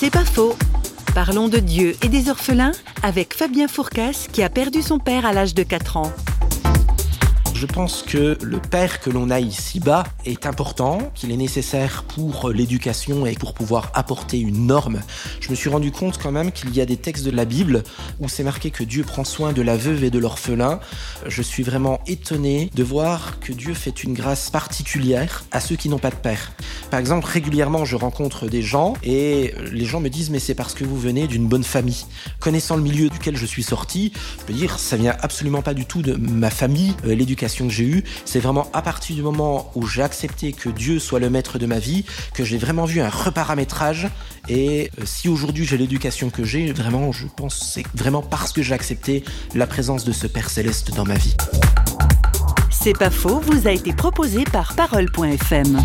C'est pas faux. Parlons de Dieu et des orphelins avec Fabien Fourcas qui a perdu son père à l'âge de 4 ans. Je pense que le père que l'on a ici-bas est important, qu'il est nécessaire pour l'éducation et pour pouvoir apporter une norme. Je me suis rendu compte quand même qu'il y a des textes de la Bible où c'est marqué que Dieu prend soin de la veuve et de l'orphelin. Je suis vraiment étonné de voir que Dieu fait une grâce particulière à ceux qui n'ont pas de père. Par exemple, régulièrement, je rencontre des gens et les gens me disent mais c'est parce que vous venez d'une bonne famille. Connaissant le milieu duquel je suis sorti, je peux dire ça vient absolument pas du tout de ma famille, euh, l'éducation que j'ai eue, c'est vraiment à partir du moment où j'ai accepté que Dieu soit le maître de ma vie, que j'ai vraiment vu un reparamétrage. Et euh, si aujourd'hui j'ai l'éducation que j'ai, vraiment, je pense c'est vraiment parce que j'ai accepté la présence de ce Père céleste dans ma vie. C'est pas faux, vous a été proposé par parole.fm.